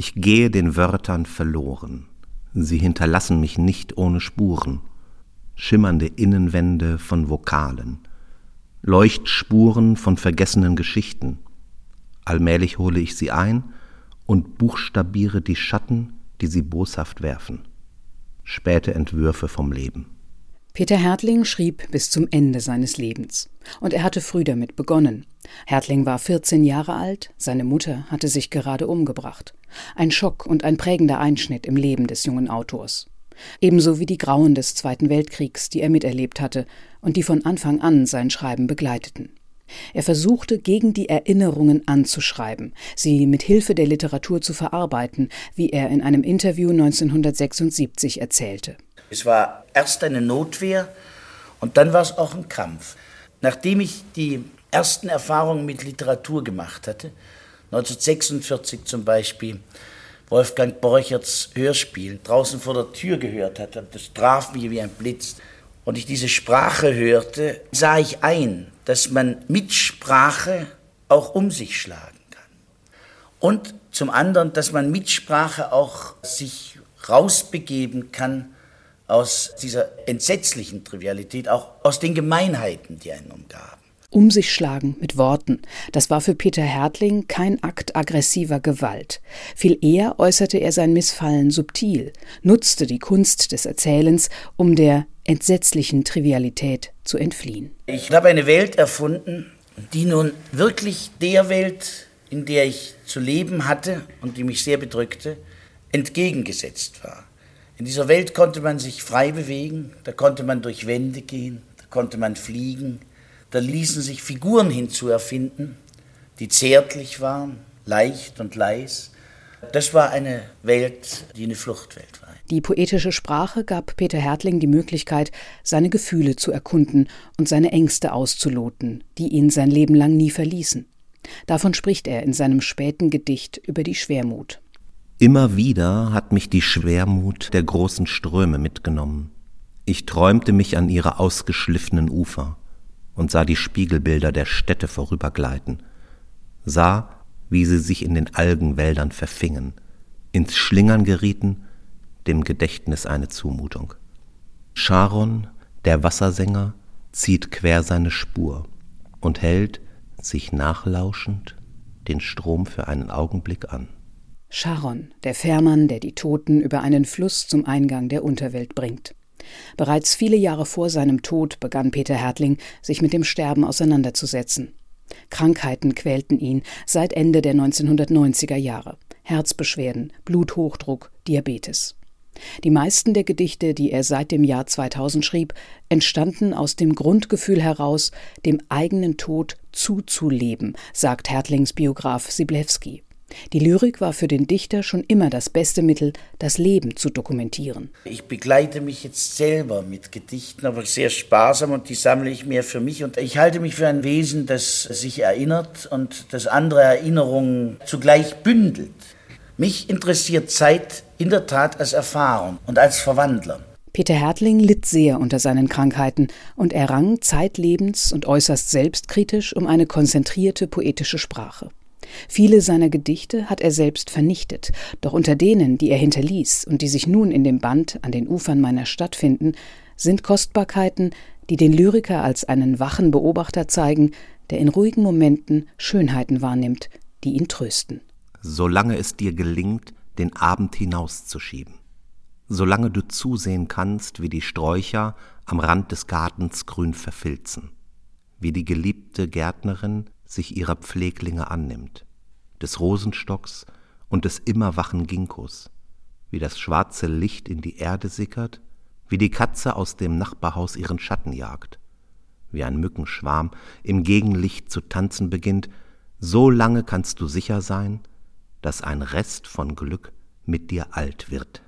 Ich gehe den Wörtern verloren. Sie hinterlassen mich nicht ohne Spuren. Schimmernde Innenwände von Vokalen. Leuchtspuren von vergessenen Geschichten. Allmählich hole ich sie ein und buchstabiere die Schatten, die sie boshaft werfen. Späte Entwürfe vom Leben. Peter Hertling schrieb bis zum Ende seines Lebens. Und er hatte früh damit begonnen. Hertling war 14 Jahre alt, seine Mutter hatte sich gerade umgebracht. Ein Schock und ein prägender Einschnitt im Leben des jungen Autors. Ebenso wie die Grauen des Zweiten Weltkriegs, die er miterlebt hatte und die von Anfang an sein Schreiben begleiteten. Er versuchte, gegen die Erinnerungen anzuschreiben, sie mit Hilfe der Literatur zu verarbeiten, wie er in einem Interview 1976 erzählte. Es war erst eine Notwehr und dann war es auch ein Kampf. Nachdem ich die ersten Erfahrungen mit Literatur gemacht hatte, 1946 zum Beispiel, Wolfgang Borcherts Hörspiel draußen vor der Tür gehört hatte, das traf mich wie ein Blitz, und ich diese Sprache hörte, sah ich ein, dass man mit Sprache auch um sich schlagen kann. Und zum anderen, dass man mit Sprache auch sich rausbegeben kann aus dieser entsetzlichen Trivialität, auch aus den Gemeinheiten, die einen umgaben. Um sich schlagen mit Worten, das war für Peter Hertling kein Akt aggressiver Gewalt. Viel eher äußerte er sein Missfallen subtil, nutzte die Kunst des Erzählens, um der entsetzlichen Trivialität zu entfliehen. Ich habe eine Welt erfunden, die nun wirklich der Welt, in der ich zu leben hatte und die mich sehr bedrückte, entgegengesetzt war. In dieser Welt konnte man sich frei bewegen, da konnte man durch Wände gehen, da konnte man fliegen, da ließen sich Figuren hinzuerfinden, die zärtlich waren, leicht und leis. Das war eine Welt, die eine Fluchtwelt war. Die poetische Sprache gab Peter Hertling die Möglichkeit, seine Gefühle zu erkunden und seine Ängste auszuloten, die ihn sein Leben lang nie verließen. Davon spricht er in seinem späten Gedicht über die Schwermut. Immer wieder hat mich die Schwermut der großen Ströme mitgenommen. Ich träumte mich an ihre ausgeschliffenen Ufer und sah die Spiegelbilder der Städte vorübergleiten, sah, wie sie sich in den Algenwäldern verfingen, ins Schlingern gerieten, dem Gedächtnis eine Zumutung. Charon, der Wassersänger, zieht quer seine Spur und hält, sich nachlauschend, den Strom für einen Augenblick an. Charon, der Fährmann, der die Toten über einen Fluss zum Eingang der Unterwelt bringt. Bereits viele Jahre vor seinem Tod begann Peter Hertling, sich mit dem Sterben auseinanderzusetzen. Krankheiten quälten ihn seit Ende der 1990er Jahre. Herzbeschwerden, Bluthochdruck, Diabetes. Die meisten der Gedichte, die er seit dem Jahr 2000 schrieb, entstanden aus dem Grundgefühl heraus, dem eigenen Tod zuzuleben, sagt Hertlings Biograf Siblewski. Die Lyrik war für den Dichter schon immer das beste Mittel, das Leben zu dokumentieren. Ich begleite mich jetzt selber mit Gedichten, aber sehr sparsam und die sammle ich mir für mich. Und ich halte mich für ein Wesen, das sich erinnert und das andere Erinnerungen zugleich bündelt. Mich interessiert Zeit in der Tat als Erfahrung und als Verwandler. Peter Hertling litt sehr unter seinen Krankheiten und errang zeitlebens und äußerst selbstkritisch um eine konzentrierte poetische Sprache. Viele seiner Gedichte hat er selbst vernichtet, doch unter denen, die er hinterließ und die sich nun in dem Band an den Ufern meiner Stadt finden, sind Kostbarkeiten, die den Lyriker als einen wachen Beobachter zeigen, der in ruhigen Momenten Schönheiten wahrnimmt, die ihn trösten. Solange es dir gelingt, den Abend hinauszuschieben, solange du zusehen kannst, wie die Sträucher am Rand des Gartens grün verfilzen, wie die geliebte Gärtnerin sich ihrer Pfleglinge annimmt, des Rosenstocks und des immer wachen Ginkgos, wie das schwarze Licht in die Erde sickert, wie die Katze aus dem Nachbarhaus ihren Schatten jagt, wie ein Mückenschwarm im Gegenlicht zu tanzen beginnt, so lange kannst du sicher sein, dass ein Rest von Glück mit dir alt wird.